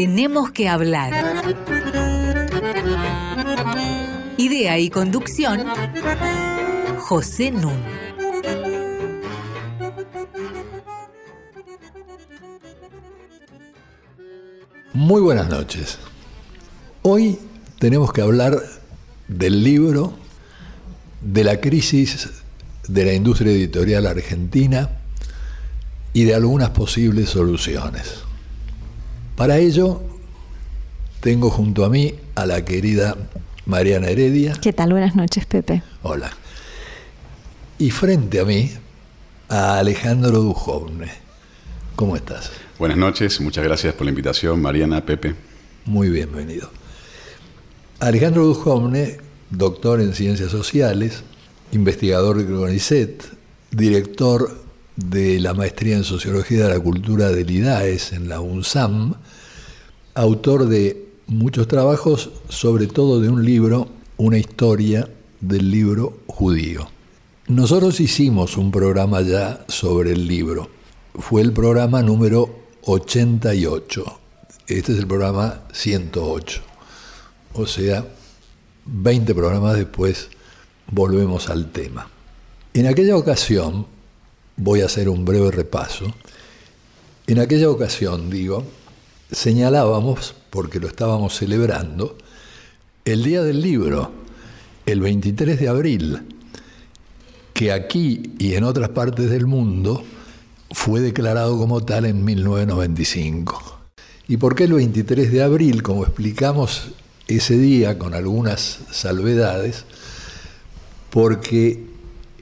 Tenemos que hablar. Idea y conducción, José Nun. Muy buenas noches. Hoy tenemos que hablar del libro, de la crisis de la industria editorial argentina y de algunas posibles soluciones. Para ello, tengo junto a mí a la querida Mariana Heredia. ¿Qué tal? Buenas noches, Pepe. Hola. Y frente a mí, a Alejandro Dujovne. ¿Cómo estás? Buenas noches, muchas gracias por la invitación, Mariana, Pepe. Muy bienvenido. Alejandro Dujovne, doctor en Ciencias Sociales, investigador de CONICET, director de la maestría en Sociología de la Cultura del IDAES en la UNSAM, autor de muchos trabajos, sobre todo de un libro, una historia del libro judío. Nosotros hicimos un programa ya sobre el libro. Fue el programa número 88. Este es el programa 108. O sea, 20 programas después volvemos al tema. En aquella ocasión, voy a hacer un breve repaso, en aquella ocasión, digo, señalábamos, porque lo estábamos celebrando, el Día del Libro, el 23 de abril, que aquí y en otras partes del mundo fue declarado como tal en 1995. ¿Y por qué el 23 de abril? Como explicamos ese día con algunas salvedades, porque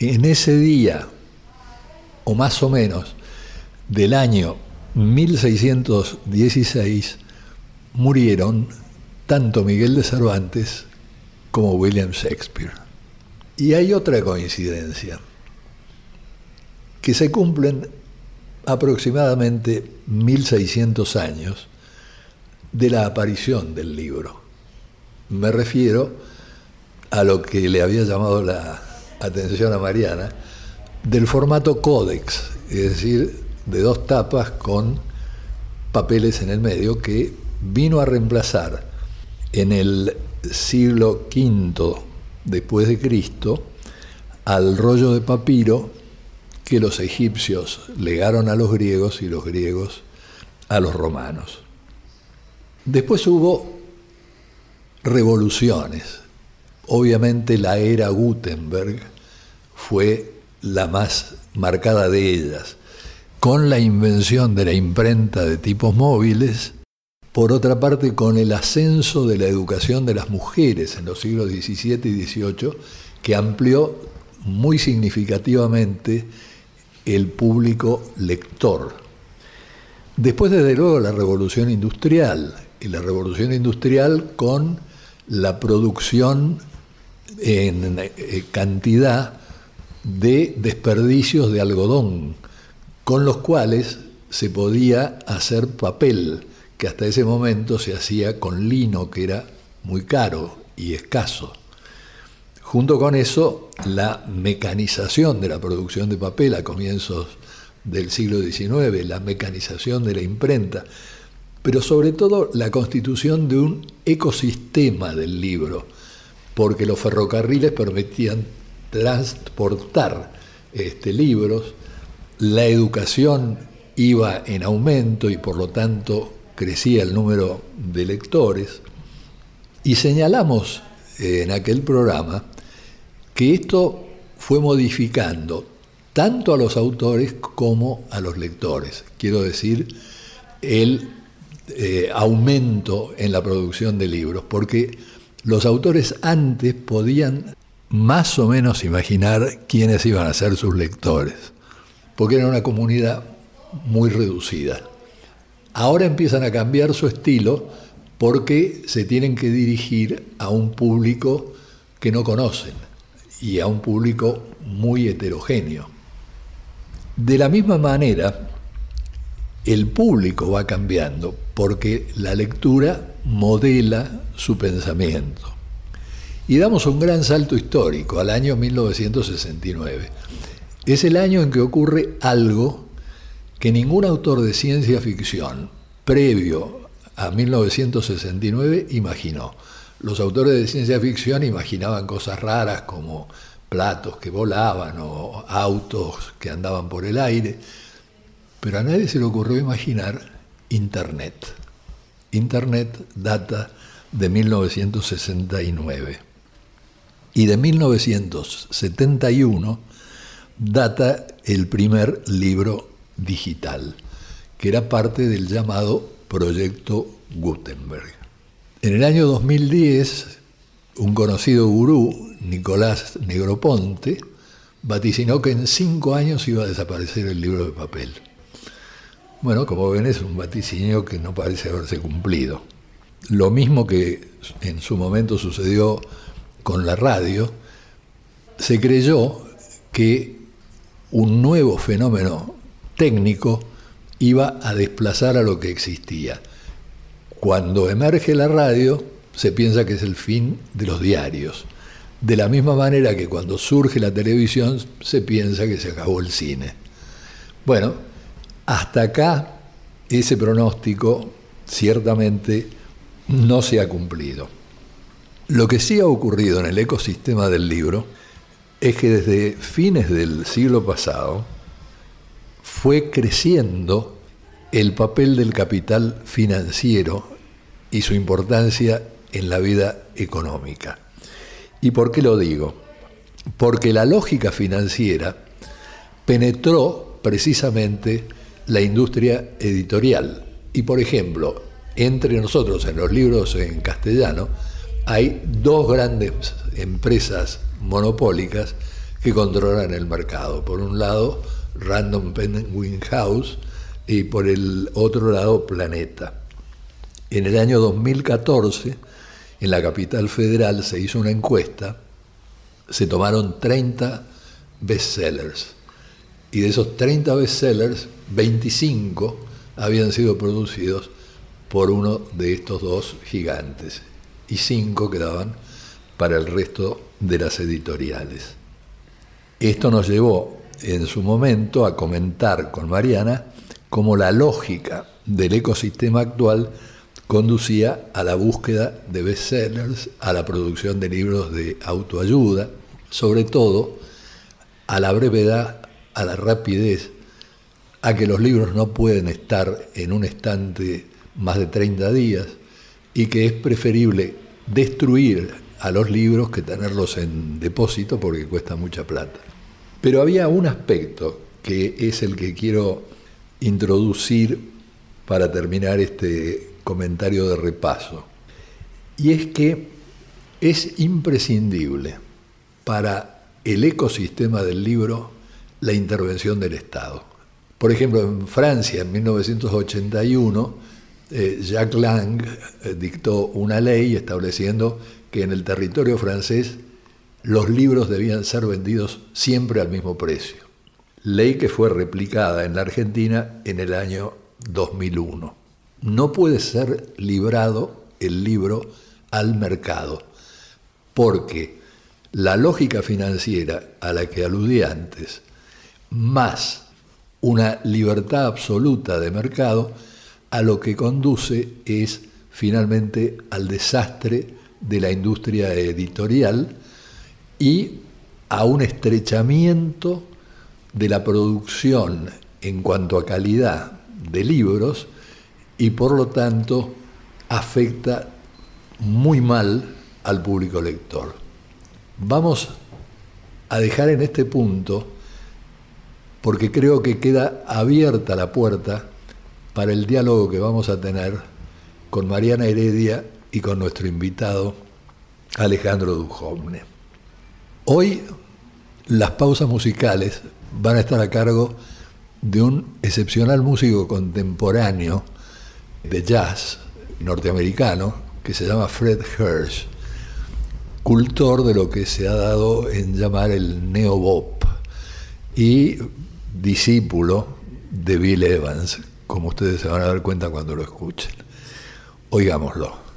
en ese día, o más o menos, del año 1616, murieron tanto Miguel de Cervantes como William Shakespeare. Y hay otra coincidencia, que se cumplen aproximadamente 1600 años de la aparición del libro. Me refiero a lo que le había llamado la atención a Mariana, del formato códex, es decir, de dos tapas con papeles en el medio que vino a reemplazar en el siglo V después de Cristo al rollo de papiro que los egipcios legaron a los griegos y los griegos a los romanos. Después hubo revoluciones. Obviamente la era Gutenberg fue la más marcada de ellas, con la invención de la imprenta de tipos móviles, por otra parte con el ascenso de la educación de las mujeres en los siglos XVII y XVIII, que amplió muy significativamente el público lector. Después, desde luego, la revolución industrial, y la revolución industrial con la producción en eh, cantidad de desperdicios de algodón, con los cuales se podía hacer papel, que hasta ese momento se hacía con lino, que era muy caro y escaso. Junto con eso, la mecanización de la producción de papel a comienzos del siglo XIX, la mecanización de la imprenta, pero sobre todo la constitución de un ecosistema del libro, porque los ferrocarriles permitían transportar este, libros, la educación iba en aumento y por lo tanto crecía el número de lectores, y señalamos en aquel programa que esto fue modificando tanto a los autores como a los lectores. Quiero decir, el eh, aumento en la producción de libros, porque los autores antes podían más o menos imaginar quiénes iban a ser sus lectores, porque era una comunidad muy reducida. Ahora empiezan a cambiar su estilo porque se tienen que dirigir a un público que no conocen y a un público muy heterogéneo. De la misma manera, el público va cambiando porque la lectura modela su pensamiento. Y damos un gran salto histórico al año 1969. Es el año en que ocurre algo que ningún autor de ciencia ficción previo a 1969 imaginó. Los autores de ciencia ficción imaginaban cosas raras como platos que volaban o autos que andaban por el aire, pero a nadie se le ocurrió imaginar Internet. Internet data de 1969 y de 1971 data el primer libro digital, que era parte del llamado Proyecto Gutenberg. En el año 2010, un conocido gurú, Nicolás Negroponte, vaticinó que en cinco años iba a desaparecer el libro de papel. Bueno, como ven, es un vaticinio que no parece haberse cumplido. Lo mismo que en su momento sucedió con la radio, se creyó que un nuevo fenómeno técnico iba a desplazar a lo que existía. Cuando emerge la radio, se piensa que es el fin de los diarios. De la misma manera que cuando surge la televisión, se piensa que se acabó el cine. Bueno, hasta acá ese pronóstico ciertamente no se ha cumplido. Lo que sí ha ocurrido en el ecosistema del libro es que desde fines del siglo pasado fue creciendo el papel del capital financiero y su importancia en la vida económica. ¿Y por qué lo digo? Porque la lógica financiera penetró precisamente la industria editorial. Y por ejemplo, entre nosotros en los libros en castellano hay dos grandes empresas monopólicas que controlan el mercado. Por un lado, Random Penguin House, y por el otro lado Planeta. En el año 2014, en la capital federal se hizo una encuesta, se tomaron 30 bestsellers y de esos 30 bestsellers, 25 habían sido producidos por uno de estos dos gigantes y 5 quedaban para el resto de las editoriales. Esto nos llevó en su momento a comentar con Mariana cómo la lógica del ecosistema actual conducía a la búsqueda de bestsellers, a la producción de libros de autoayuda, sobre todo a la brevedad, a la rapidez, a que los libros no pueden estar en un estante más de 30 días y que es preferible destruir a los libros que tenerlos en depósito porque cuesta mucha plata. Pero había un aspecto que es el que quiero introducir para terminar este comentario de repaso. Y es que es imprescindible para el ecosistema del libro la intervención del Estado. Por ejemplo, en Francia, en 1981, eh, Jacques Lang eh, dictó una ley estableciendo que en el territorio francés los libros debían ser vendidos siempre al mismo precio ley que fue replicada en la Argentina en el año 2001. No puede ser librado el libro al mercado, porque la lógica financiera a la que aludí antes, más una libertad absoluta de mercado, a lo que conduce es finalmente al desastre de la industria editorial y a un estrechamiento de la producción en cuanto a calidad de libros y por lo tanto afecta muy mal al público lector. Vamos a dejar en este punto, porque creo que queda abierta la puerta para el diálogo que vamos a tener con Mariana Heredia y con nuestro invitado Alejandro Dujovne. Hoy las pausas musicales van a estar a cargo de un excepcional músico contemporáneo de jazz norteamericano que se llama Fred Hirsch, cultor de lo que se ha dado en llamar el neo-bop y discípulo de Bill Evans, como ustedes se van a dar cuenta cuando lo escuchen. Oigámoslo.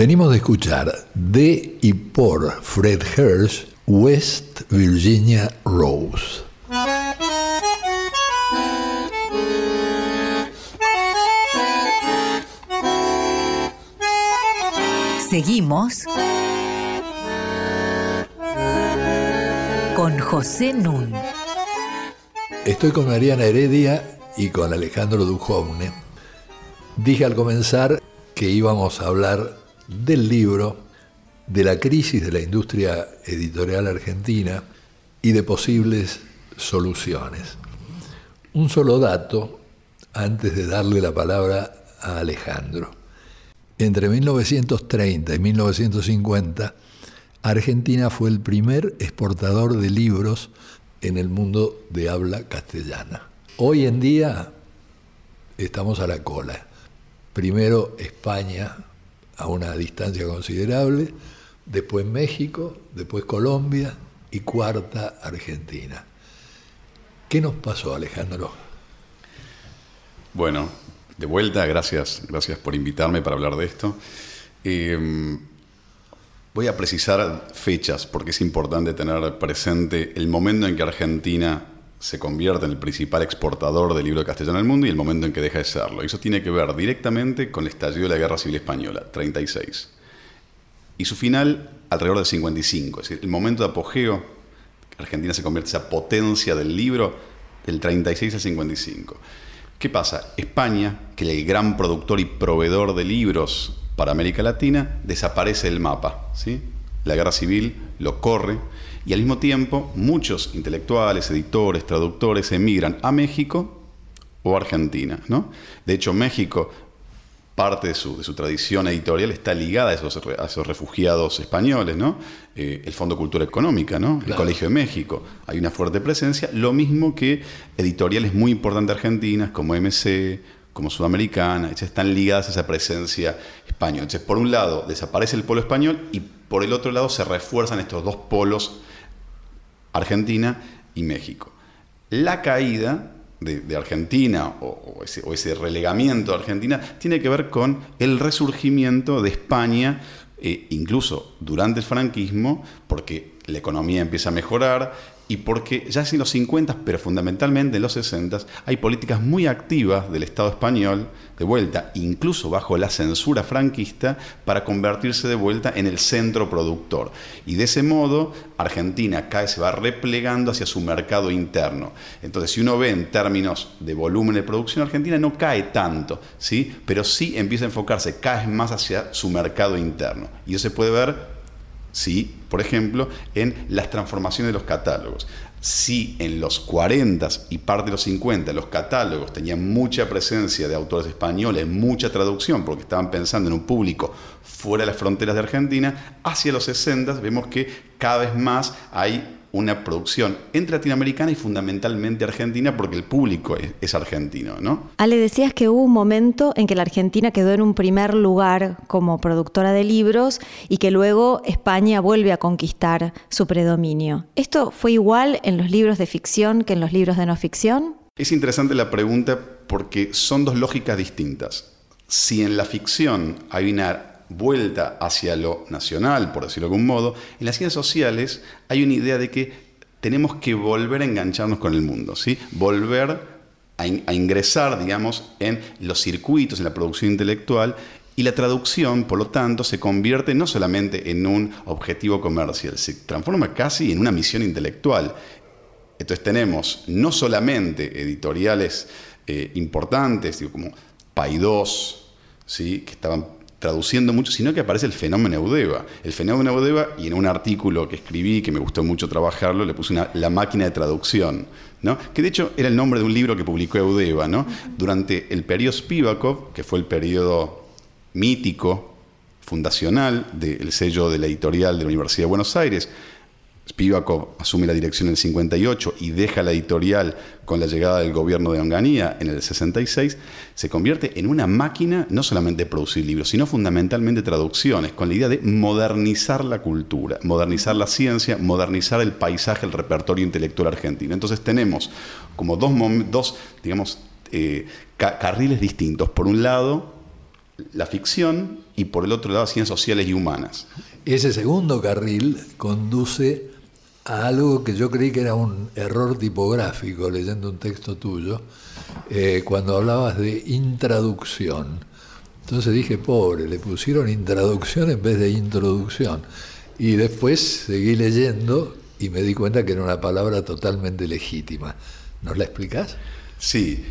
Venimos de escuchar de y por Fred Hirsch, West Virginia Rose. Seguimos con José Nun. Estoy con Mariana Heredia y con Alejandro Dujovne. Dije al comenzar que íbamos a hablar del libro, de la crisis de la industria editorial argentina y de posibles soluciones. Un solo dato antes de darle la palabra a Alejandro. Entre 1930 y 1950, Argentina fue el primer exportador de libros en el mundo de habla castellana. Hoy en día estamos a la cola. Primero España a una distancia considerable, después México, después Colombia y cuarta Argentina. ¿Qué nos pasó, Alejandro? Bueno, de vuelta, gracias, gracias por invitarme para hablar de esto. Em, voy a precisar fechas porque es importante tener presente el momento en que Argentina se convierte en el principal exportador del libro castellano del mundo y el momento en que deja de serlo. Eso tiene que ver directamente con el estallido de la Guerra Civil Española, 36. Y su final alrededor del 55, es decir, el momento de apogeo, Argentina se convierte en esa potencia del libro del 36 al 55. ¿Qué pasa? España, que es el gran productor y proveedor de libros para América Latina, desaparece del mapa. ¿sí? La guerra civil lo corre y al mismo tiempo muchos intelectuales, editores, traductores emigran a México o Argentina. ¿no? De hecho, México, parte de su, de su tradición editorial está ligada a esos, a esos refugiados españoles, ¿no? Eh, el Fondo Cultura Económica, ¿no? el Colegio de México. Hay una fuerte presencia, lo mismo que editoriales muy importantes argentinas como MC, como Sudamericana, están ligadas a esa presencia española. Entonces, por un lado, desaparece el polo español y por el otro lado se refuerzan estos dos polos, Argentina y México. La caída de, Argentina o, ese, relegamiento de Argentina tiene que ver con el resurgimiento de España, eh, incluso durante el franquismo, porque la economía empieza a mejorar y porque ya en los 50, pero fundamentalmente en los 60, hay políticas muy activas del Estado español, de vuelta, incluso bajo la censura franquista, para convertirse de vuelta en el centro productor. Y de ese modo, Argentina vez se va replegando hacia su mercado interno. Entonces, si uno ve en términos de volumen de producción, Argentina no cae tanto, ¿sí? pero sí empieza a enfocarse cada vez más hacia su mercado interno. Y eso se puede ver ¿sí? por ejemplo, en las transformaciones de los catálogos. Si en los 40 y parte de los 50 los catálogos tenían mucha presencia de autores españoles, mucha traducción, porque estaban pensando en un público fuera de las fronteras de Argentina, hacia los 60 vemos que cada vez más hay una producción entre latinoamericana y fundamentalmente argentina porque el público es, argentino, ¿no? Ale, decías que hubo un momento en que la Argentina quedó en un primer lugar como productora de libros y que luego España vuelve a conquistar su predominio. ¿Esto fue igual en los libros de ficción que en los libros de no ficción? Es interesante la pregunta porque son dos lógicas distintas. Si en la ficción hay una vuelta hacia lo nacional, por decirlo de algún modo, en las ciencias sociales hay una idea de que tenemos que volver a engancharnos con el mundo, ¿sí? volver a, ingresar, digamos, en los circuitos, en la producción intelectual, y la traducción, por lo tanto, se convierte no solamente en un objetivo comercial, se transforma casi en una misión intelectual. Entonces tenemos no solamente editoriales eh, importantes, digo, como Paidós, ¿sí? que estaban traduciendo mucho, sino que aparece el fenómeno Eudeva. El fenómeno Eudeva, y en un artículo que escribí, que me gustó mucho trabajarlo, le puse la máquina de traducción, ¿no? que de hecho era el nombre de un libro que publicó Eudeva. ¿no? Durante el periodo Spivakov, que fue el periodo mítico, fundacional del sello de la editorial de la Universidad de Buenos Aires, Spivakov asume la dirección en el 58 y deja la editorial con la llegada del gobierno de Onganía en el 66, se convierte en una máquina no solamente de producir libros, sino fundamentalmente traducciones, con la idea de modernizar la cultura, modernizar la ciencia, modernizar el paisaje, el repertorio intelectual argentino. Entonces tenemos como dos, dos digamos, eh, carriles distintos. Por un lado, la ficción y por el otro lado ciencias sociales y humanas. Ese segundo carril conduce a algo que yo creí que era un error tipográfico leyendo un texto tuyo, eh, cuando hablabas de intraducción. Entonces dije, pobre, le pusieron introducción en vez de introducción. Y después seguí leyendo y me di cuenta que era una palabra totalmente legítima. ¿Nos la explicás? Sí,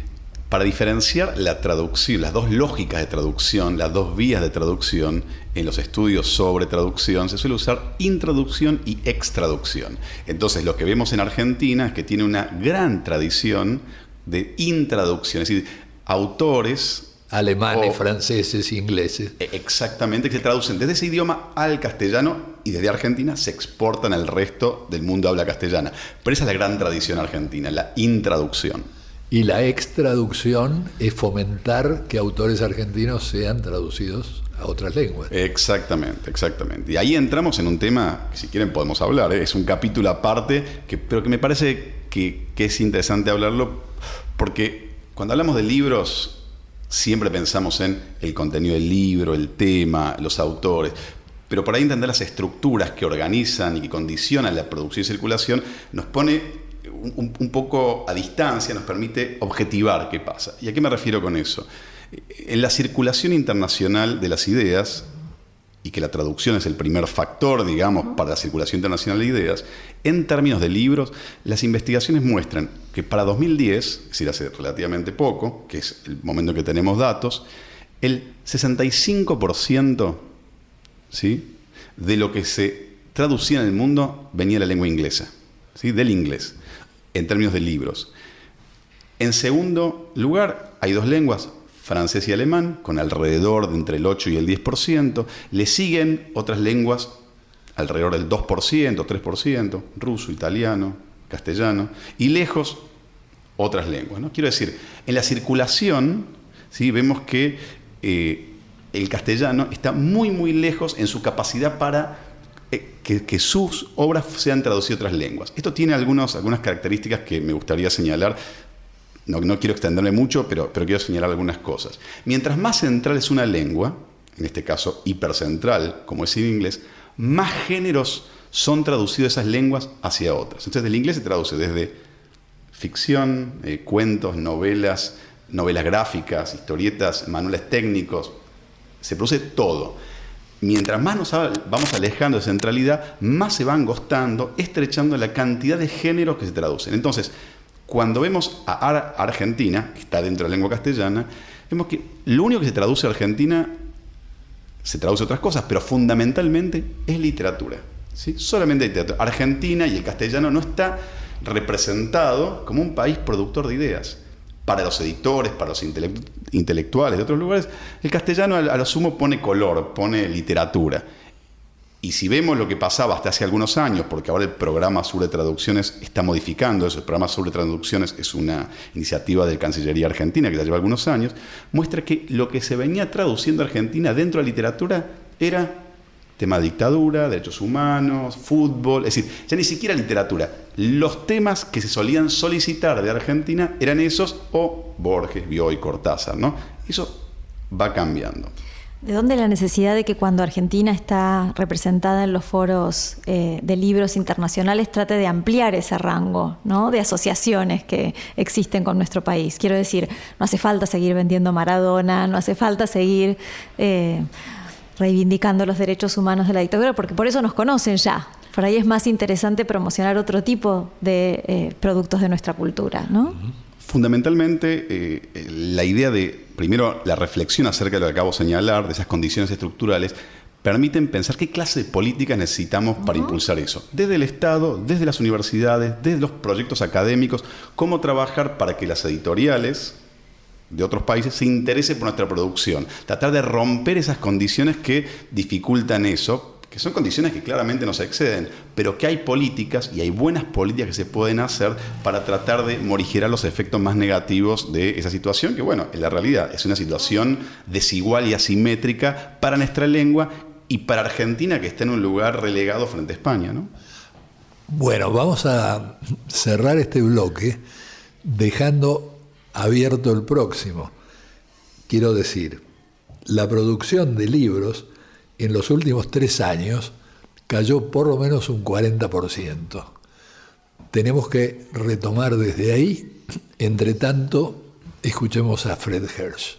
para diferenciar la traducción, las dos lógicas de traducción, las dos vías de traducción, en los estudios sobre traducción se suele usar introducción y extraducción. Entonces lo que vemos en Argentina es que tiene una gran tradición de intraducción, es decir, autores alemanes, franceses, ingleses. E, exactamente, que se traducen desde ese idioma al castellano y desde Argentina se exportan al resto del mundo habla castellana. Pero esa es la gran tradición argentina, la intraducción. Y la extraducción es fomentar que autores argentinos sean traducidos a otras lenguas. Exactamente, exactamente. Y ahí entramos en un tema que si quieren podemos hablar, ¿eh? es un capítulo aparte, que, pero que me parece que, que es interesante hablarlo porque cuando hablamos de libros siempre pensamos en el contenido del libro, el tema, los autores. Pero para entender las estructuras que organizan y que condicionan la producción y circulación, nos pone un, poco a distancia, nos permite objetivar qué pasa. ¿Y a qué me refiero con eso? En la circulación internacional de las ideas, y que la traducción es el primer factor, digamos, para la circulación internacional de ideas, en términos de libros, las investigaciones muestran que para 2010, es decir, hace relativamente poco, que es el momento en que tenemos datos, el 65% ¿sí? de lo que se traducía en el mundo venía de la lengua inglesa, ¿sí? del inglés en términos de libros. En segundo lugar, hay dos lenguas, francés y alemán, con alrededor de entre el 8 y el 10%. Le siguen otras lenguas, alrededor del 2%, 3%, ruso, italiano, castellano, y lejos otras lenguas. ¿no? Quiero decir, en la circulación ¿sí? vemos que eh, el castellano está muy, muy lejos en su capacidad para eh, que, sus obras sean traducidas a otras lenguas. Esto tiene algunas características que me gustaría señalar. No, quiero extenderme mucho, pero, pero quiero señalar algunas cosas. Mientras más central es una lengua, en este caso hipercentral, como es el inglés, más géneros son traducidos esas lenguas hacia otras. Entonces, el inglés se traduce desde ficción, eh, cuentos, novelas, novelas gráficas, historietas, manuales técnicos, se produce todo mientras más nos vamos alejando de centralidad, más se va angostando, estrechando la cantidad de géneros que se traducen. Entonces, cuando vemos a Argentina, que está dentro de la lengua castellana, vemos que lo único que se traduce a Argentina, se traduce a otras cosas, pero fundamentalmente es literatura. ¿sí? Solamente literatura. Argentina y el castellano no está representado como un país productor de ideas para los editores, para los intelectuales de otros lugares, el castellano a lo sumo pone color, pone literatura. Y si vemos lo que pasaba hasta hace algunos años, porque ahora el programa sobre traducciones está modificando eso, el programa sobre traducciones es una iniciativa de Cancillería Argentina que ya lleva algunos años, muestra que lo que se venía traduciendo a Argentina dentro de la literatura era tema de dictadura, derechos humanos, fútbol, es decir, ya ni siquiera literatura. Los temas que se solían solicitar de Argentina eran esos o Borges, Bioy, Cortázar, ¿no? Eso va cambiando. ¿De dónde la necesidad de que cuando Argentina está representada en los foros eh, de libros internacionales trate de ampliar ese rango ¿no? de asociaciones que existen con nuestro país? Quiero decir, no hace falta seguir vendiendo Maradona, no hace falta seguir eh, reivindicando los derechos humanos de la dictadura, porque por eso nos conocen ya. Por ahí es más interesante promocionar otro tipo de eh, productos de nuestra cultura, ¿no? Fundamentalmente, eh, la idea de, primero, la reflexión acerca de lo que acabo de señalar, de esas condiciones estructurales, permiten pensar qué clase de políticas necesitamos para impulsar eso. Desde el Estado, desde las universidades, desde los proyectos académicos, cómo trabajar para que las editoriales, de otros países se interese por nuestra producción. Tratar de romper esas condiciones que dificultan eso, son condiciones que claramente nos exceden, pero que hay políticas y hay buenas políticas que se pueden hacer para tratar de morigerar los efectos más negativos de esa situación, que bueno, en la realidad es una situación desigual y asimétrica para nuestra lengua y para Argentina que está en un lugar relegado frente a España. ¿no? Bueno, vamos a cerrar este bloque dejando abierto el próximo. Quiero decir, la producción de libros en los últimos tres años cayó por lo menos un 40%. Tenemos que retomar desde ahí. Entre tanto, escuchemos a Fred Hirsch.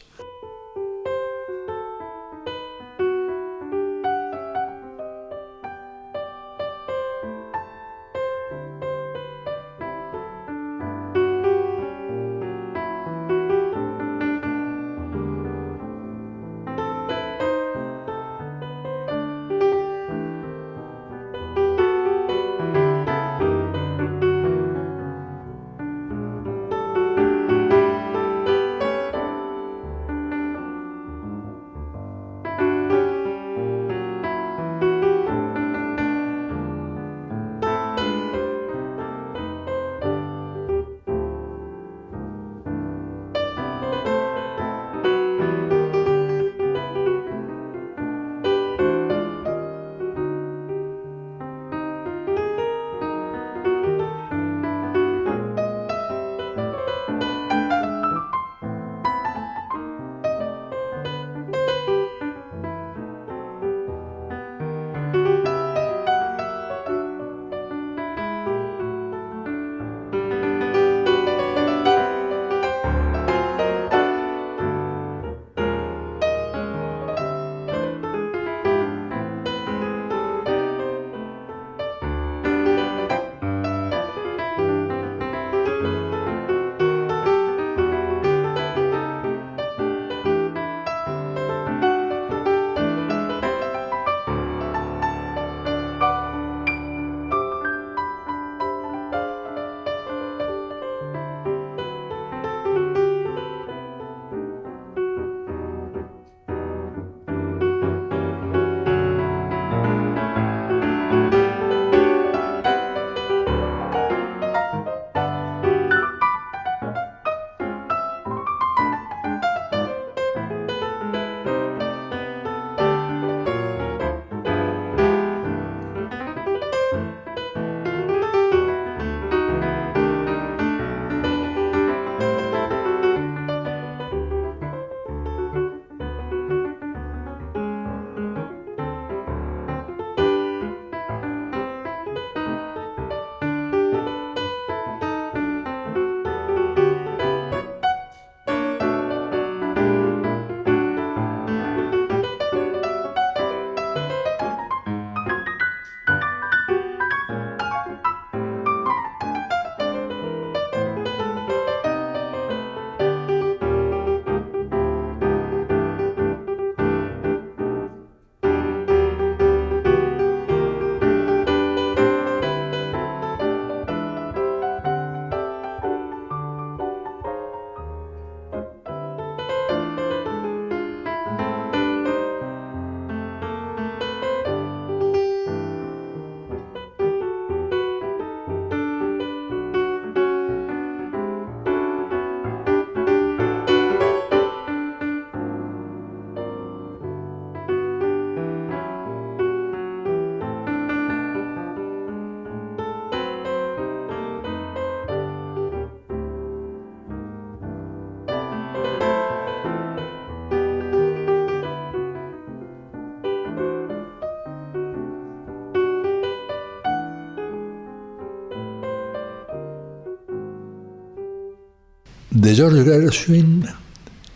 De George Gershwin,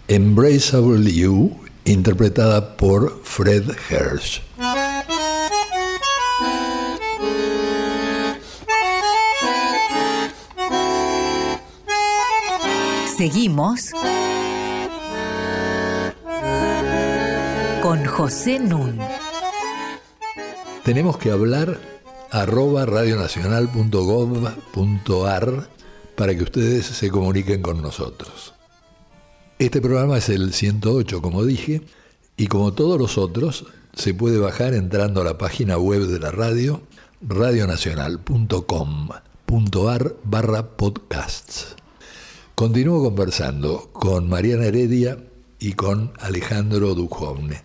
Embraceable You, interpretada por Fred Hirsch. Seguimos con José Nun. Tenemos que hablar arroba radionacional.gov.ar para que ustedes se comuniquen con nosotros. Este programa es el 108, como dije, y como todos los otros, se puede bajar entrando a la página web de la radio, radionacional.com.ar barra podcasts. Continúo conversando con Mariana Heredia y con Alejandro Duhovne.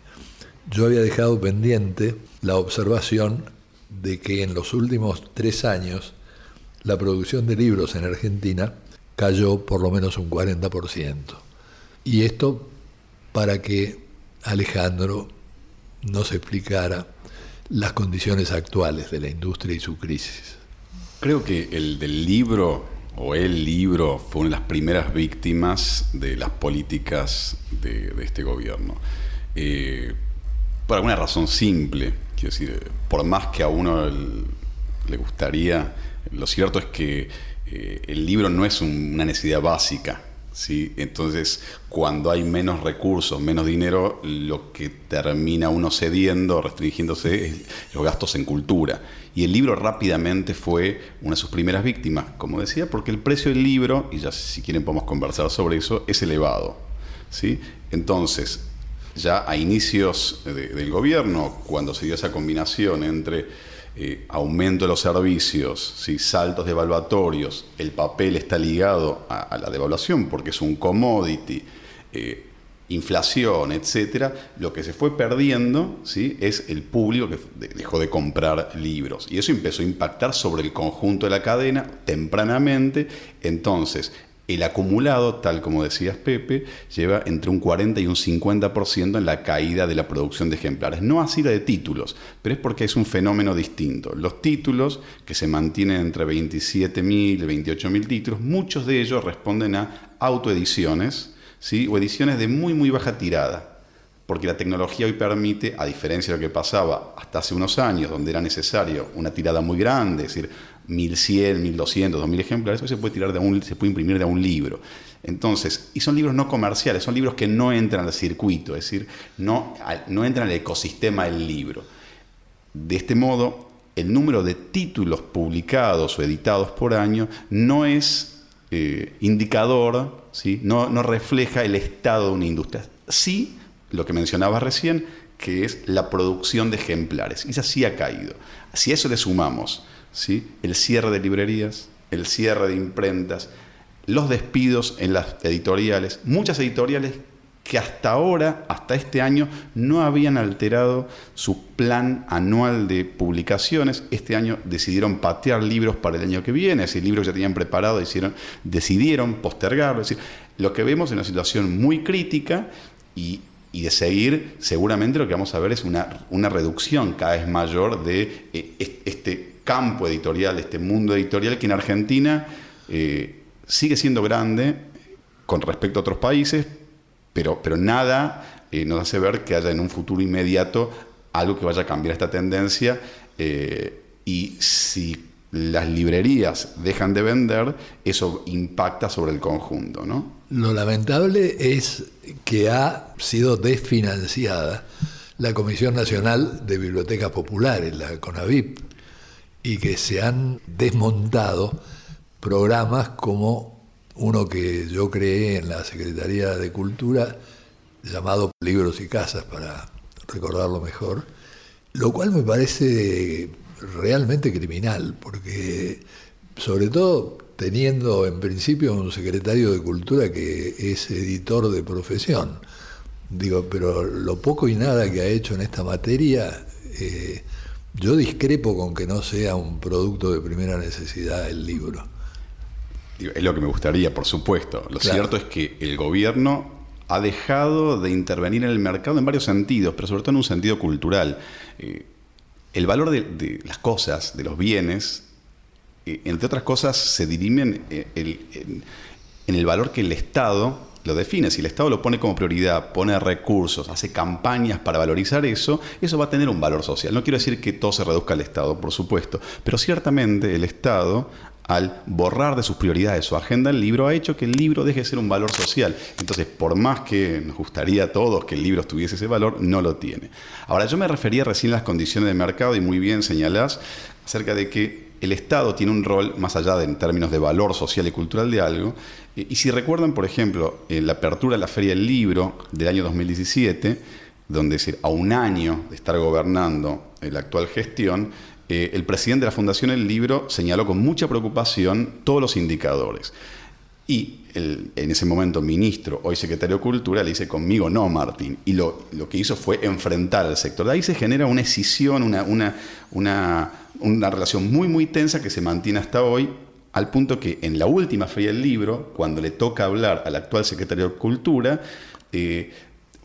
Yo había dejado pendiente la observación de que en los últimos tres años la producción de libros en Argentina cayó por lo menos un 40%. Y esto para que Alejandro nos explicara las condiciones actuales de la industria y su crisis. Creo que el del libro o el libro fue una de las primeras víctimas de las políticas de, este gobierno. Eh, por alguna razón simple, quiero decir, por más que a uno le gustaría, lo cierto es que eh, el libro no es una necesidad básica ¿sí? Entonces, cuando hay menos recursos, menos dinero, lo que termina uno cediendo, restringiéndose, es los gastos en cultura. Y el libro rápidamente fue una de sus primeras víctimas, como decía, porque el precio del libro, y ya si quieren podemos conversar sobre eso, es elevado. ¿sí? Entonces, ya a inicios del gobierno, cuando se dio esa combinación entre eh, aumento de los servicios, saltos devaluatorios, el papel está ligado a, la devaluación porque es un commodity, eh, inflación, etcétera, lo que se fue perdiendo ¿sí? es el público que dejó de comprar libros. Y eso empezó a impactar sobre el conjunto de la cadena tempranamente. Entonces, el acumulado, tal como decías Pepe, lleva entre un 40 y un 50% en la caída de la producción de ejemplares. No así la de títulos, pero es porque es un fenómeno distinto. Los títulos, que se mantienen entre 27.000 y 28.000 títulos, muchos de ellos responden a autoediciones ¿sí? o ediciones de muy, muy baja tirada porque la tecnología hoy permite, a diferencia de lo que pasaba hasta hace unos años, donde era necesario una tirada muy grande, es decir, 1100, 1200, 2000 ejemplares, eso se puede tirar de un, se puede imprimir de un libro. Entonces, y son libros no comerciales, son libros que no entran al circuito, es decir, no, no entran al ecosistema del libro. De este modo, el número de títulos publicados o editados por año no es eh, indicador, ¿sí? no, refleja el estado de una industria. Sí, lo que mencionaba recién, que es la producción de ejemplares. Y esa sí ha caído. Si a eso le sumamos el cierre de librerías, el cierre de imprentas, los despidos en las editoriales, muchas editoriales que hasta ahora, hasta este año, no habían alterado su plan anual de publicaciones. Este año decidieron patear libros para el año que viene, ese libro que ya tenían preparado, decidieron postergarlo. Lo que vemos es una situación muy crítica y, de seguir, seguramente lo que vamos a ver es una, una reducción cada vez mayor de eh, este campo editorial, este mundo editorial que en Argentina eh, sigue siendo grande con respecto a otros países, pero, pero nada eh, nos hace ver que haya en un futuro inmediato algo que vaya a cambiar esta tendencia eh, y si las librerías dejan de vender, eso impacta sobre el conjunto. ¿no? Lo lamentable es que ha sido desfinanciada la Comisión Nacional de Bibliotecas Populares, la CONAVIP, y que se han desmontado programas como uno que yo creé en la Secretaría de Cultura, llamado Libros y Casas, para recordarlo mejor, lo cual me parece realmente criminal, porque sobre todo teniendo en principio un secretario de Cultura que es editor de profesión, digo, pero lo poco y nada que ha hecho en esta materia, eh, yo discrepo con que no sea un producto de primera necesidad el libro. Es lo que me gustaría, por supuesto. Lo cierto es que el gobierno ha dejado de intervenir en el mercado en varios sentidos, pero sobre todo en un sentido cultural. Eh, el valor de, las cosas, de los bienes, eh, entre otras cosas, se dirimen eh, en el valor que el Estado lo define, si el Estado lo pone como prioridad, pone recursos, hace campañas para valorizar eso, eso va a tener un valor social. No quiero decir que todo se reduzca al Estado, por supuesto, pero ciertamente el Estado al borrar de sus prioridades su agenda el libro, ha hecho que el libro deje de ser un valor social. Entonces, por más que nos gustaría a todos que el libro tuviese ese valor, no lo tiene. Ahora, yo me refería recién a las condiciones de mercado y muy bien señalás acerca de que el Estado tiene un rol, más allá de en términos de valor social y cultural de algo, y si recuerdan, por ejemplo, en la apertura de la Feria del Libro del año 2017, donde a un año de estar gobernando la actual gestión, eh, el presidente de la Fundación El Libro señaló con mucha preocupación todos los indicadores. Y en ese momento ministro, hoy secretario de Cultura, le dice conmigo no, Martín. Y lo, que hizo fue enfrentar al sector. De ahí se genera una escisión, una, una relación muy, muy tensa que se mantiene hasta hoy al punto que en la última feria del libro, cuando le toca hablar al actual secretario de Cultura, eh,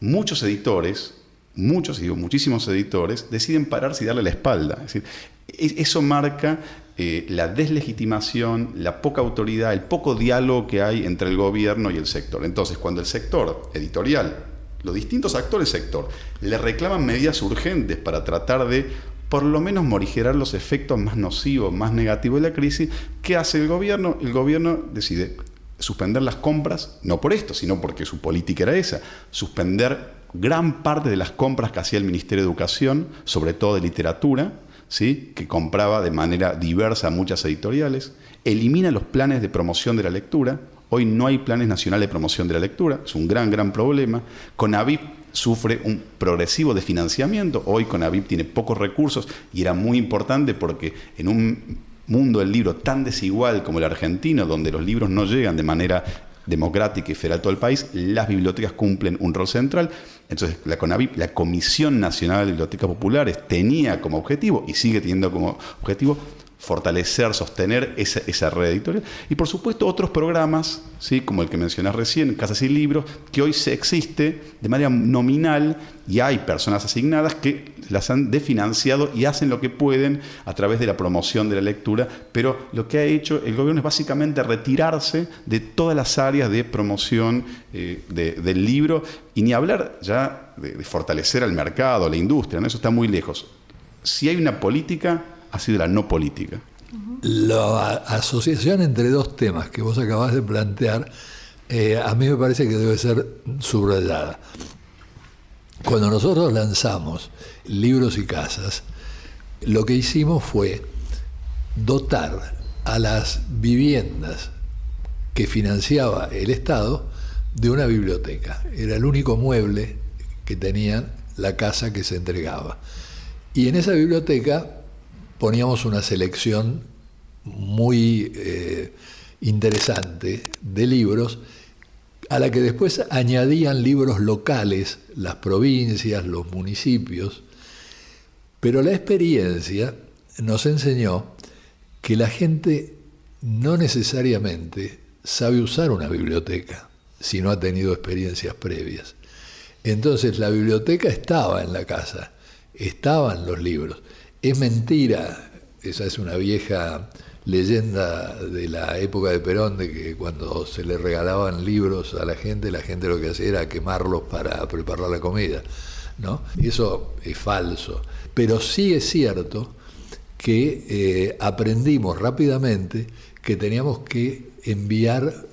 muchos editores, muchos, digo, muchísimos editores, deciden pararse y darle la espalda. Es decir, eso marca eh, la deslegitimación, la poca autoridad, el poco diálogo que hay entre el gobierno y el sector. Entonces, cuando el sector editorial, los distintos actores del sector, le reclaman medidas urgentes para tratar de por lo menos morigerar los efectos más nocivos, más negativos de la crisis, ¿qué hace el gobierno? El gobierno decide suspender las compras, no por esto, sino porque su política era esa, suspender gran parte de las compras que hacía el Ministerio de Educación, sobre todo de literatura, ¿sí? que compraba de manera diversa muchas editoriales, elimina los planes de promoción de la lectura, hoy no hay planes nacionales de promoción de la lectura, es un gran, gran problema, Conavip sufre un progresivo desfinanciamiento. Hoy Conavip tiene pocos recursos y era muy importante porque en un mundo del libro tan desigual como el argentino, donde los libros no llegan de manera democrática y federal a todo el país, las bibliotecas cumplen un rol central. Entonces, la CONAVIP, la Comisión Nacional de Bibliotecas Populares, tenía como objetivo y sigue teniendo como objetivo fortalecer, sostener esa, esa, red editorial. Y por supuesto otros programas, ¿sí? como el que mencionas recién, Casas y Libros, que hoy se existe de manera nominal y hay personas asignadas que las han definanciado y hacen lo que pueden a través de la promoción de la lectura, pero lo que ha hecho el gobierno es básicamente retirarse de todas las áreas de promoción eh, del libro y ni hablar ya de, fortalecer al mercado, la industria, ¿no? eso está muy lejos. Si hay una política ha sido la no política. La asociación entre dos temas que vos acabas de plantear, eh, a mí me parece que debe ser subrayada. Cuando nosotros lanzamos libros y casas, lo que hicimos fue dotar a las viviendas que financiaba el Estado de una biblioteca. Era el único mueble que tenía la casa que se entregaba. Y en esa biblioteca poníamos una selección muy eh, interesante de libros a la que después añadían libros locales, las provincias, los municipios, pero la experiencia nos enseñó que la gente no necesariamente sabe usar una biblioteca si no ha tenido experiencias previas. Entonces la biblioteca estaba en la casa, estaban los libros, es mentira, esa es una vieja leyenda de la época de Perón, de que cuando se le regalaban libros a la gente, la gente lo que hacía era quemarlos para preparar la comida. ¿no? eso es falso. Pero sí es cierto que eh, aprendimos rápidamente que teníamos que enviar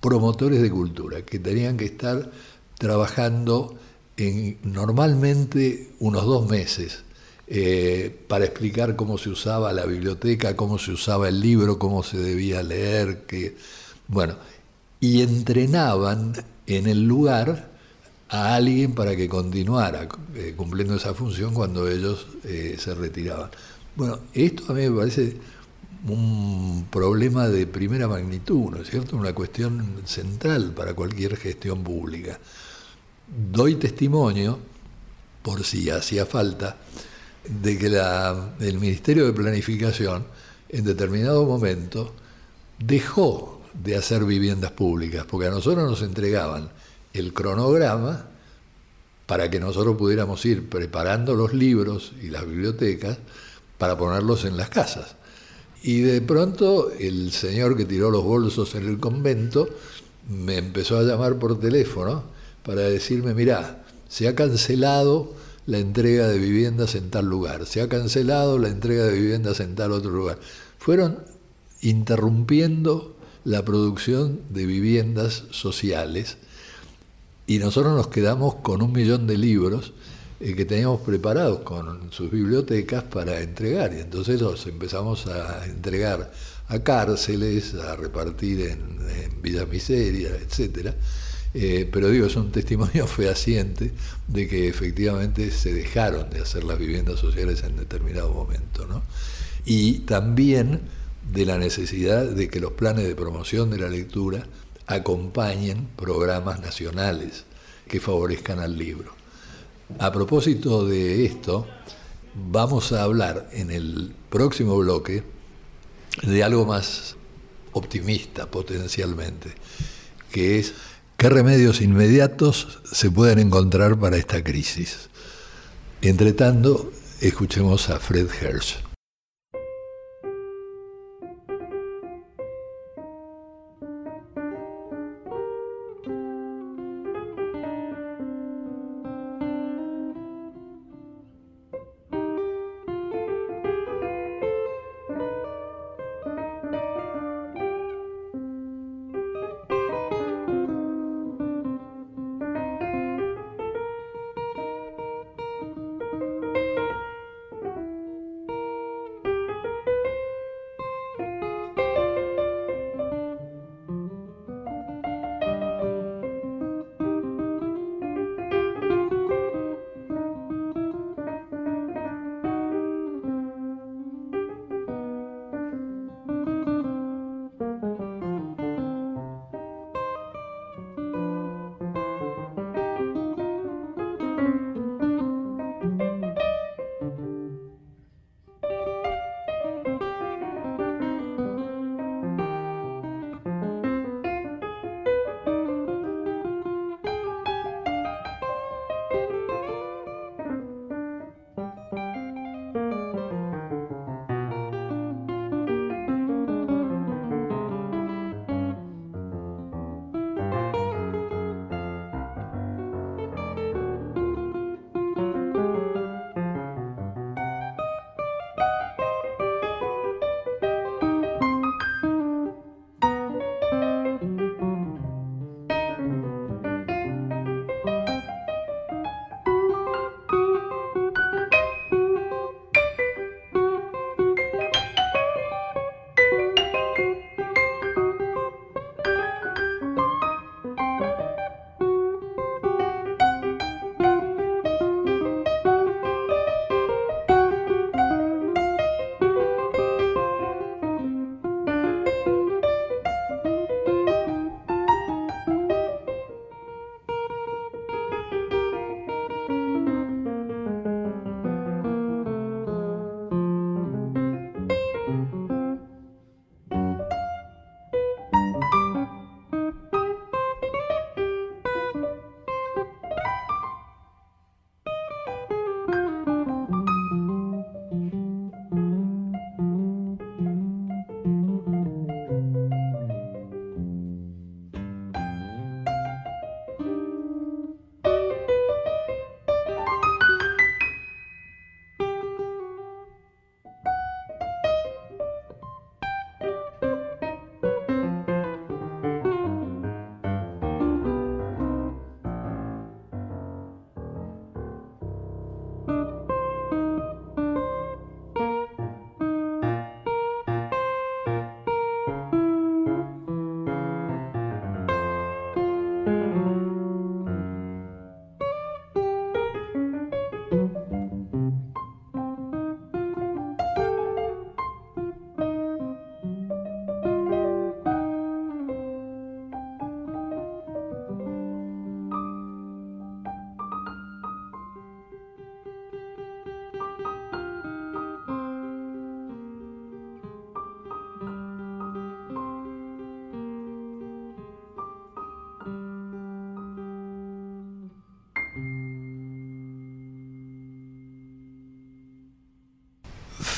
promotores de cultura, que tenían que estar trabajando en normalmente unos dos meses eh, para explicar cómo se usaba la biblioteca, cómo se usaba el libro, cómo se debía leer, que, bueno, y entrenaban en el lugar a alguien para que continuara eh, cumpliendo esa función cuando ellos eh, se retiraban. Bueno, esto a mí me parece un problema de primera magnitud, ¿no es cierto? Una cuestión central para cualquier gestión pública. Doy testimonio, por si hacía falta, de que el Ministerio de Planificación en determinado momento dejó de hacer viviendas públicas, porque a nosotros nos entregaban el cronograma para que nosotros pudiéramos ir preparando los libros y las bibliotecas para ponerlos en las casas. Y de pronto el señor que tiró los bolsos en el convento me empezó a llamar por teléfono para decirme, mirá, se ha cancelado la entrega de viviendas en tal lugar, se ha cancelado la entrega de viviendas en tal otro lugar. Fueron interrumpiendo la producción de viviendas sociales y nosotros nos quedamos con un millón de libros eh, que teníamos preparados con sus bibliotecas para entregar. Y entonces los empezamos a entregar a cárceles, a repartir en, en villas miserias, etcétera eh, pero digo, es un testimonio fehaciente de que efectivamente se dejaron de hacer las viviendas sociales en determinado momento. ¿no? Y también de la necesidad de que los planes de promoción de la lectura acompañen programas nacionales que favorezcan al libro. A propósito de esto, vamos a hablar en el próximo bloque de algo más optimista potencialmente, que es ¿Qué remedios inmediatos se pueden encontrar para esta crisis? Entre tanto, escuchemos a Fred Hirsch.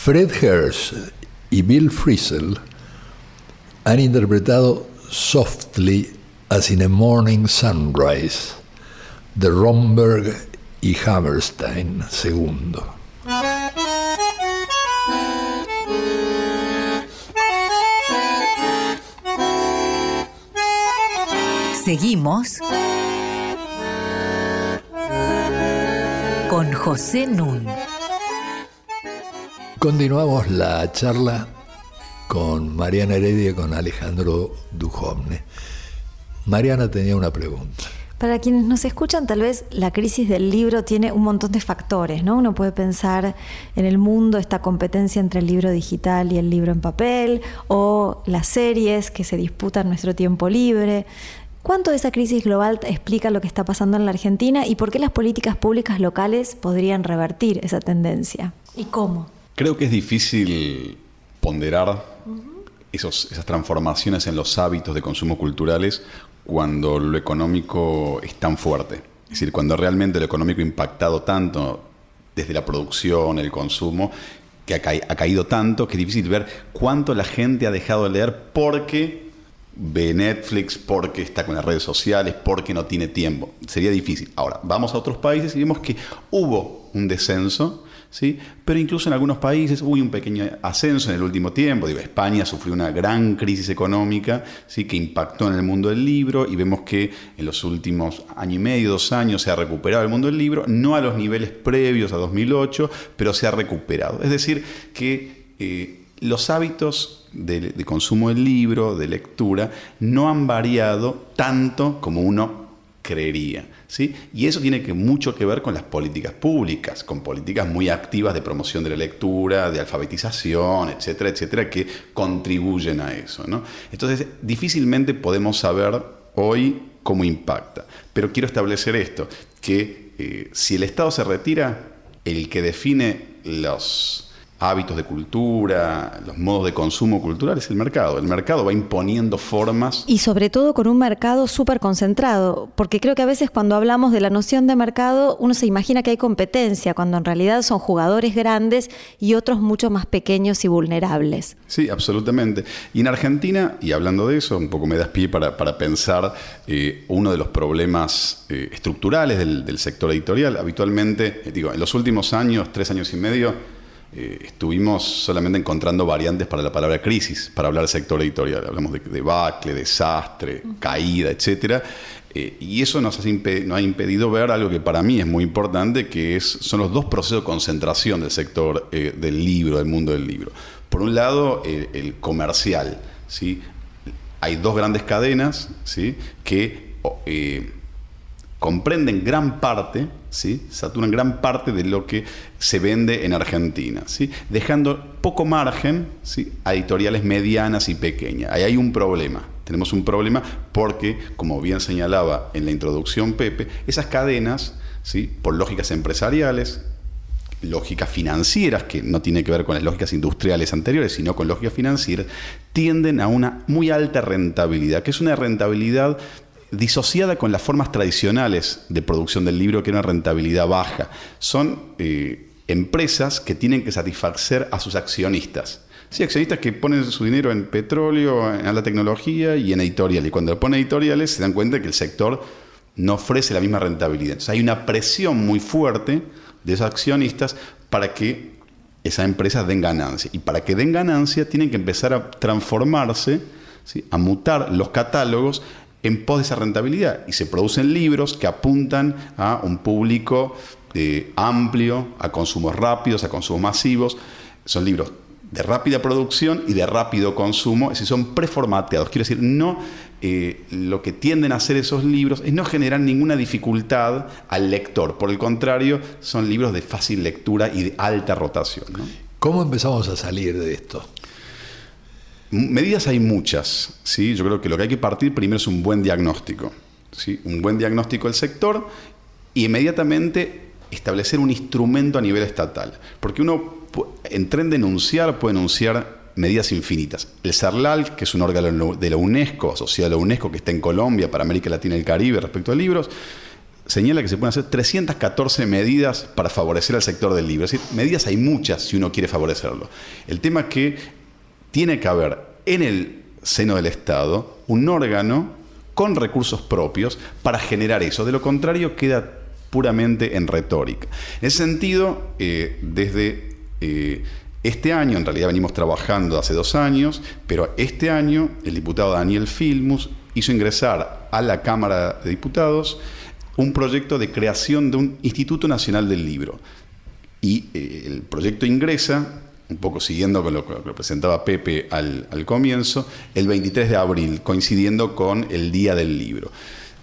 Fred Hirsch y Bill Frisell han interpretado Softly as in a Morning Sunrise de Romberg y Hammerstein II. Seguimos con José Nun. Continuamos la charla con Mariana Heredia y con Alejandro Dujovne. Mariana tenía una pregunta. Para quienes nos escuchan, tal vez la crisis del libro tiene un montón de factores, ¿no? Uno puede pensar en el mundo, esta competencia entre el libro digital y el libro en papel, o las series que se disputan nuestro tiempo libre. ¿Cuánto de esa crisis global explica lo que está pasando en la Argentina y por qué las políticas públicas locales podrían revertir esa tendencia? ¿Y cómo? Creo que es difícil ponderar esos, esas transformaciones en los hábitos de consumo culturales cuando lo económico es tan fuerte. Es decir, cuando realmente lo económico ha impactado tanto desde la producción, el consumo, que ha, ha caído tanto que es difícil ver cuánto la gente ha dejado de leer porque ve Netflix, porque está con las redes sociales, porque no tiene tiempo. Sería difícil. Ahora, vamos a otros países y vemos que hubo un descenso Pero incluso en algunos países hubo un pequeño ascenso en el último tiempo. España sufrió una gran crisis económica ¿sí? que impactó en el mundo del libro y vemos que en los últimos año y medio, dos años se ha recuperado el mundo del libro, no a los niveles previos a 2008, pero se ha recuperado. Es decir, que... Eh, los hábitos de, de, consumo del libro, de lectura, no han variado tanto como uno creería. ¿sí? Y eso tiene mucho que ver con las políticas públicas, con políticas muy activas de promoción de la lectura, de alfabetización, etcétera, etcétera, que contribuyen a eso. ¿no? Entonces, difícilmente podemos saber hoy cómo impacta. Pero quiero establecer esto, que eh, si el Estado se retira, el que define los hábitos de cultura, los modos de consumo cultural es el mercado. El mercado va imponiendo formas. Y sobre todo con un mercado súper concentrado, porque creo que a veces cuando hablamos de la noción de mercado uno se imagina que hay competencia, cuando en realidad son jugadores grandes y otros mucho más pequeños y vulnerables. Sí, absolutamente. Y en Argentina, y hablando de eso, un poco me das pie para, pensar eh, uno de los problemas eh, estructurales del, del sector editorial. Habitualmente, eh, digo, en los últimos años, tres años y medio, eh, estuvimos solamente encontrando variantes para la palabra crisis, para hablar del sector editorial. Hablamos de debacle, desastre, caída, etc. Eh, y eso nos, ha impedido ver algo que para mí es muy importante, que es, son los dos procesos de concentración del sector eh, del libro, del mundo del libro. Por un lado, el comercial. ¿sí? Hay dos grandes cadenas ¿sí? que comprenden gran parte, ¿sí? saturan gran parte de lo que se vende en Argentina, ¿sí? dejando poco margen ¿sí? a editoriales medianas y pequeñas. Ahí hay un problema. Tenemos un problema porque, como bien señalaba en la introducción Pepe, esas cadenas, ¿sí? por lógicas empresariales, lógicas financieras, que no tiene que ver con las lógicas industriales anteriores, sino con lógicas financieras, tienden a una muy alta rentabilidad, que es una rentabilidad disociada con las formas tradicionales de producción del libro, que era una rentabilidad baja. Son eh, empresas que tienen que satisfacer a sus accionistas. Sí, accionistas que ponen su dinero en petróleo, en la tecnología y en editoriales. Y cuando ponen editoriales se dan cuenta que el sector no ofrece la misma rentabilidad. Hay una presión muy fuerte de esos accionistas para que esas empresas den ganancia. Y para que den ganancia tienen que empezar a transformarse, a mutar los catálogos en pos de esa rentabilidad. Y se producen libros que apuntan a un público eh, amplio, a consumos rápidos, a consumos masivos. Son libros de rápida producción y de rápido consumo, es decir, son preformateados. Quiero decir, no eh, lo que tienden a hacer esos libros es no generar ninguna dificultad al lector. Por el contrario, son libros de fácil lectura y de alta rotación. ¿Cómo empezamos a salir de esto? Medidas hay muchas, ¿sí? Yo creo que lo que hay que partir primero es un buen diagnóstico, ¿sí? Un buen diagnóstico del sector y inmediatamente establecer un instrumento a nivel estatal. Porque uno en denunciar, puede denunciar medidas infinitas. El CERLAL, que es un órgano de la UNESCO, asociado a la UNESCO, que está en Colombia, para América Latina y el Caribe respecto a libros, señala que se pueden hacer 314 medidas para favorecer al sector del libro. Es decir, medidas hay muchas si uno quiere favorecerlo. El tema es que tiene que haber en el seno del Estado un órgano con recursos propios para generar eso. De lo contrario, queda puramente en retórica. En ese sentido, eh, desde eh, este año, en realidad venimos trabajando hace dos años, pero este año el diputado Daniel Filmus hizo ingresar a la Cámara de Diputados un proyecto de creación de un Instituto Nacional del Libro. Y eh, el proyecto ingresa un poco siguiendo con lo que presentaba Pepe al, comienzo, el 23 de abril, coincidiendo con el Día del Libro.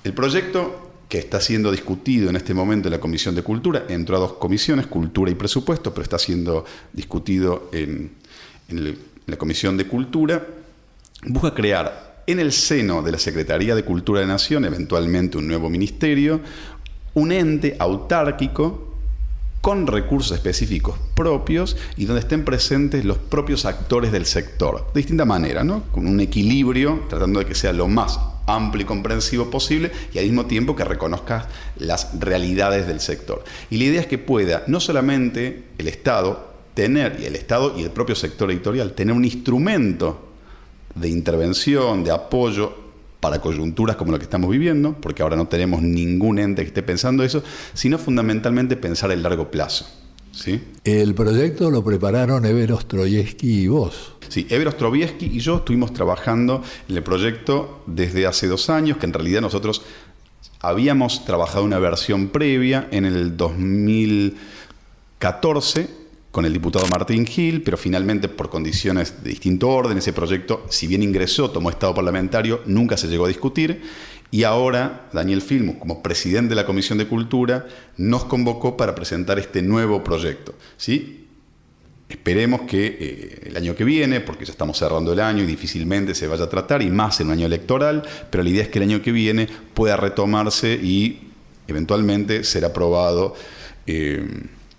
El proyecto que está siendo discutido en este momento en la Comisión de Cultura, entró a dos comisiones, Cultura y Presupuesto, pero está siendo discutido en, en la Comisión de Cultura, busca crear en el seno de la Secretaría de Cultura de Nación, eventualmente un nuevo ministerio, un ente autárquico con recursos específicos propios y donde estén presentes los propios actores del sector, de distinta manera, ¿no? con un equilibrio, tratando de que sea lo más amplio y comprensivo posible y al mismo tiempo que reconozca las realidades del sector. Y la idea es que pueda no solamente el Estado tener, y el Estado y el propio sector editorial, tener un instrumento de intervención, de apoyo para coyunturas como la que estamos viviendo, porque ahora no tenemos ningún ente que esté pensando eso, sino fundamentalmente pensar el largo plazo. ¿sí? El proyecto lo prepararon Ever Ostroyevsky y vos. Sí, Ever y yo estuvimos trabajando en el proyecto desde hace dos años, que en realidad nosotros habíamos trabajado una versión previa en el 2014 con el diputado Martín Gil, pero finalmente por condiciones de distinto orden, ese proyecto, si bien ingresó, tomó estado parlamentario, nunca se llegó a discutir. Y ahora Daniel Filmus, como presidente de la Comisión de Cultura, nos convocó para presentar este nuevo proyecto. ¿sí? Esperemos que eh, el año que viene, porque ya estamos cerrando el año y difícilmente se vaya a tratar, y más en un año electoral, pero la idea es que el año que viene pueda retomarse y eventualmente ser aprobado eh,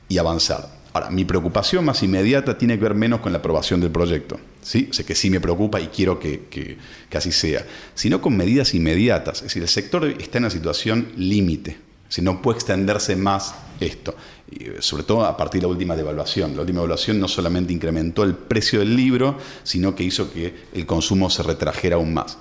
y avanzar. Ahora, mi preocupación más inmediata tiene que ver menos con la aprobación del proyecto. ¿sí? Sé que sí me preocupa y quiero que, así sea. Sino con medidas inmediatas. Es decir, el sector está en una situación límite. Si no puede extenderse más esto. sobre todo a partir de la última devaluación. La última devaluación no solamente incrementó el precio del libro, sino que hizo que el consumo se retrajera aún más.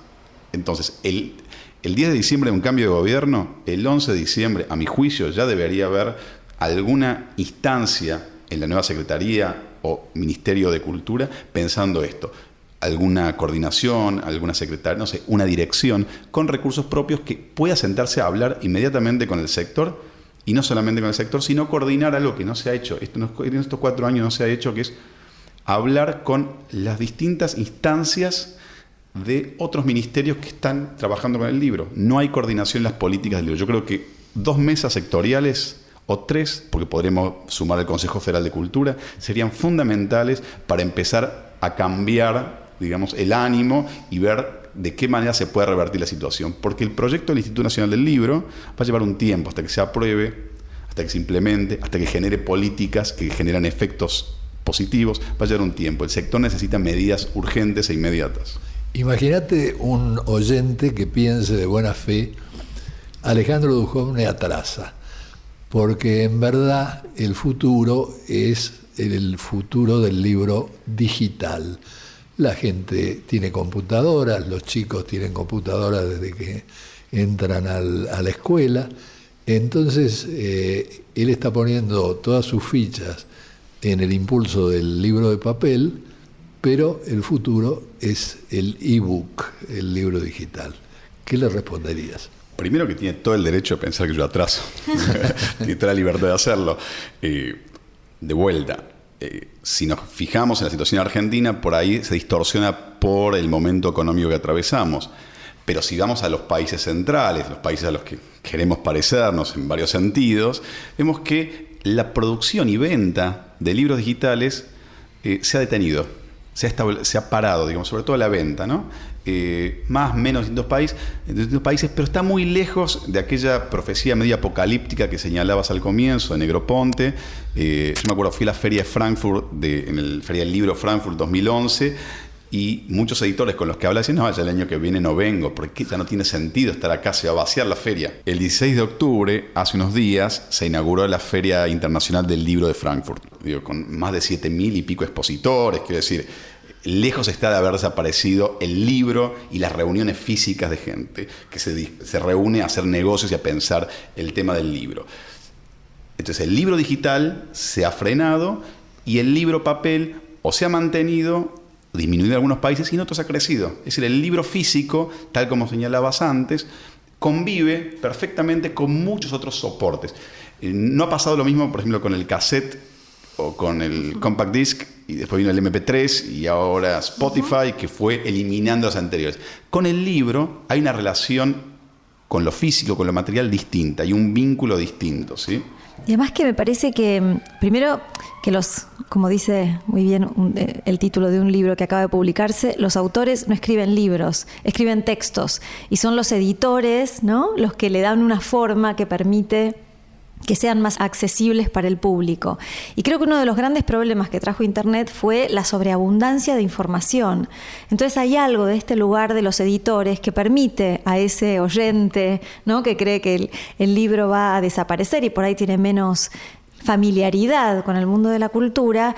Entonces, el, el 10 de diciembre de un cambio de gobierno, el 11 de diciembre, a mi juicio, ya debería haber alguna instancia en la nueva Secretaría o Ministerio de Cultura pensando esto. Alguna coordinación, alguna secretaria, no sé, una dirección con recursos propios que pueda sentarse a hablar inmediatamente con el sector y no solamente con el sector, sino coordinar algo que no se ha hecho. Esto en estos cuatro años no se ha hecho, que es hablar con las distintas instancias de otros ministerios que están trabajando con el libro. No hay coordinación en las políticas del libro. Yo creo que dos mesas sectoriales o tres, porque podremos sumar el Consejo Federal de Cultura, serían fundamentales para empezar a cambiar, digamos, el ánimo y ver de qué manera se puede revertir la situación. Porque el proyecto del Instituto Nacional del Libro va a llevar un tiempo hasta que se apruebe, hasta que se implemente, hasta que genere políticas que generan efectos positivos, va a llevar un tiempo. El sector necesita medidas urgentes e inmediatas. Imagínate un oyente que piense de buena fe, Alejandro Dujovne atrasa porque en verdad el futuro es el futuro del libro digital. La gente tiene computadoras, los chicos tienen computadoras desde que entran a la escuela, entonces eh, él está poniendo todas sus fichas en el impulso del libro de papel, pero el futuro es el ebook, el libro digital. ¿Qué le responderías? Primero que tiene todo el derecho a pensar que yo atraso, tiene toda la libertad de hacerlo. Eh, de vuelta, eh, si nos fijamos en la situación argentina, por ahí se distorsiona por el momento económico que atravesamos. Pero si vamos a los países centrales, los países a los que queremos parecernos en varios sentidos, vemos que la producción y venta de libros digitales eh, se ha detenido, se ha, se ha parado, digamos, sobre todo la venta, ¿no? Eh, más menos en distintos, países, pero está muy lejos de aquella profecía media apocalíptica que señalabas al comienzo de Negroponte. Eh, yo me acuerdo, fui a la feria de Frankfurt, en el Feria del Libro Frankfurt 2011, y muchos editores con los que habla decían, no, ya el año que viene no vengo, porque ya no tiene sentido estar acá, se va a vaciar la feria. El 16 de octubre, hace unos días, se inauguró la Feria Internacional del Libro de Frankfurt, con más de 7.000 y pico expositores, quiero decir, lejos está de haber desaparecido el libro y las reuniones físicas de gente que se, reúne a hacer negocios y a pensar el tema del libro. Entonces el libro digital se ha frenado y el libro papel o se ha mantenido, disminuido en algunos países y en otros ha crecido. Es decir, el libro físico, tal como señalabas antes, convive perfectamente con muchos otros soportes. Eh, no ha pasado lo mismo, por ejemplo, con el cassette o con el compact disc y después vino el MP3 y ahora Spotify que fue eliminando los anteriores. Con el libro hay una relación con lo físico, con lo material distinta, hay un vínculo distinto, ¿sí? Y además que me parece que, mm, primero, que los, como dice muy bien eh, el título de un libro que acaba de publicarse, los autores no escriben libros, escriben textos. Y son los editores, ¿no? Los que le dan una forma que permite que sean más accesibles para el público. Y creo que uno de los grandes problemas que trajo Internet fue la sobreabundancia de información. Entonces hay algo de este lugar de los editores que permite a ese oyente ¿no? que cree que el, el libro va a desaparecer y por ahí tiene menos familiaridad con el mundo de la cultura,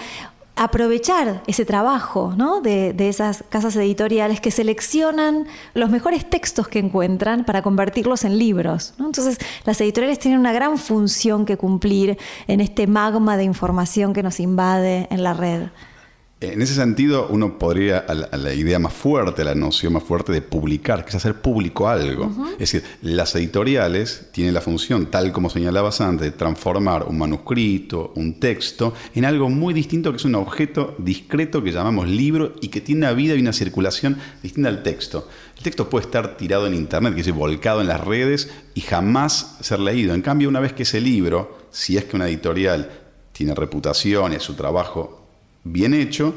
aprovechar ese trabajo ¿no? de, esas casas editoriales que seleccionan los mejores textos que encuentran para convertirlos en libros. Entonces, las editoriales tienen una gran función que cumplir en este magma de información que nos invade en la red. En ese sentido, uno podría, a la, idea más fuerte, a la noción más fuerte de publicar, que es hacer público algo. Es decir, las editoriales tienen la función, tal como señalabas antes, de transformar un manuscrito, un texto, en algo muy distinto, que es un objeto discreto que llamamos libro y que tiene una vida y una circulación distinta al texto. El texto puede estar tirado en internet, que es volcado en las redes y jamás ser leído. En cambio, una vez que ese libro, si es que una editorial tiene reputación y su trabajo bien hecho,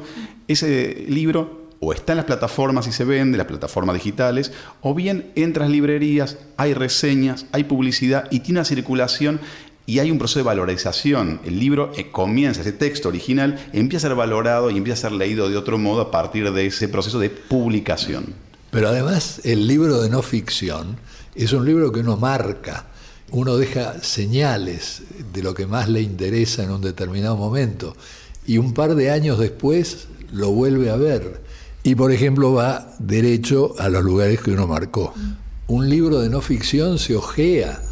ese libro o está en las plataformas y se vende, las plataformas digitales, o bien entra en librerías, hay reseñas, hay publicidad y tiene una circulación y hay un proceso de valorización. El libro eh, comienza, ese texto original empieza a ser valorado y empieza a ser leído de otro modo a partir de ese proceso de publicación. Pero además el libro de no ficción es un libro que uno marca, uno deja señales de lo que más le interesa en un determinado momento y un par de años después lo vuelve a ver. Y por ejemplo va derecho a los lugares que uno marcó. Un libro de no ficción se ojea.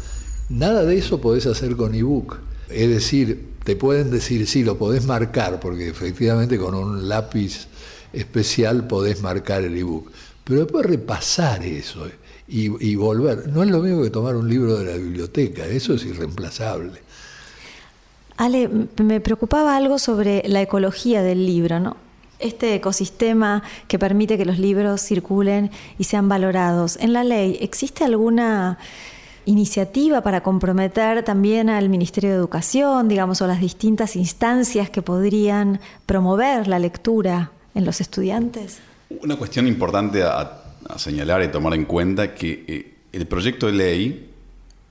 Nada de eso podés hacer con ebook. Es decir, te pueden decir, sí, lo podés marcar, porque efectivamente con un lápiz especial podés marcar el ebook. Pero después repasar eso y, y volver. No es lo mismo que tomar un libro de la biblioteca, eso es irreemplazable. Ale, me preocupaba algo sobre la ecología del libro, ¿no? Este ecosistema que permite que los libros circulen y sean valorados. En la ley, ¿existe alguna iniciativa para comprometer también al Ministerio de Educación, digamos, o las distintas instancias que podrían promover la lectura en los estudiantes? Una cuestión importante a, señalar y tomar en cuenta que eh, el proyecto de ley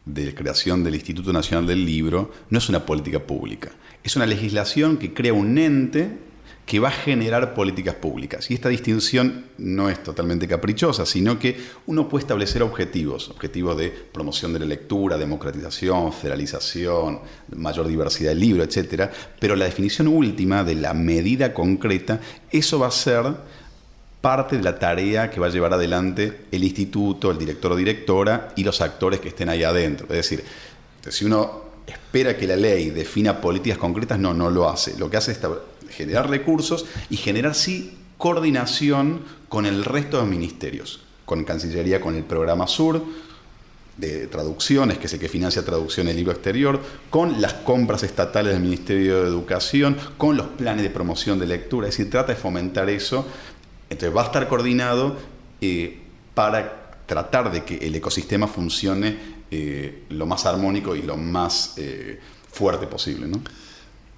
de creación del Instituto Nacional del Libro no es una política pública, es una legislación que crea un ente que va a generar políticas públicas. Y esta distinción no es totalmente caprichosa, sino que uno puede establecer objetivos, objetivos de promoción de la lectura, democratización, federalización, mayor diversidad del libro, etc. Pero la definición última de la medida concreta, eso va a ser parte de la tarea que va a llevar adelante el instituto, el director o directora y los actores que estén ahí adentro. Es decir, si uno espera que la ley defina políticas concretas, no, no lo hace. Lo que hace es generar recursos y generar sí coordinación con el resto de ministerios, con Cancillería, con el programa Sur, de traducciones, que es el que financia traducción del libro exterior, con las compras estatales del Ministerio de Educación, con los planes de promoción de lectura. Es decir, trata de fomentar eso entonces va a estar coordinado eh, para tratar de que el ecosistema funcione eh, lo más armónico y lo más eh, fuerte posible.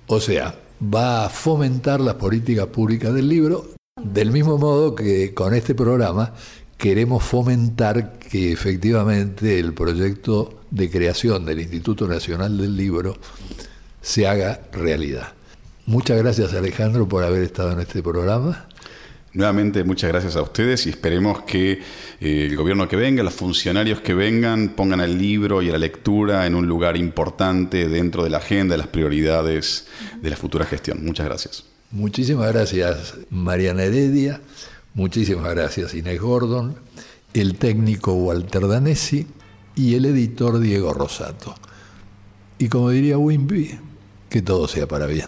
O sea, va a fomentar la política pública del libro, del mismo modo que con este programa queremos fomentar que efectivamente el proyecto de creación del Instituto Nacional del Libro se haga realidad. Muchas gracias Alejandro por haber estado en este programa. Nuevamente, muchas gracias a ustedes y esperemos que eh, el gobierno que venga, los funcionarios que vengan, pongan el libro y la lectura en un lugar importante dentro de la agenda, de las prioridades de la futura gestión. Muchas gracias. Muchísimas gracias, Mariana Heredia. Muchísimas gracias, Inés Gordon, el técnico Walter Danesi y el editor Diego Rosato. Y como diría Wimpy, que todo sea para bien.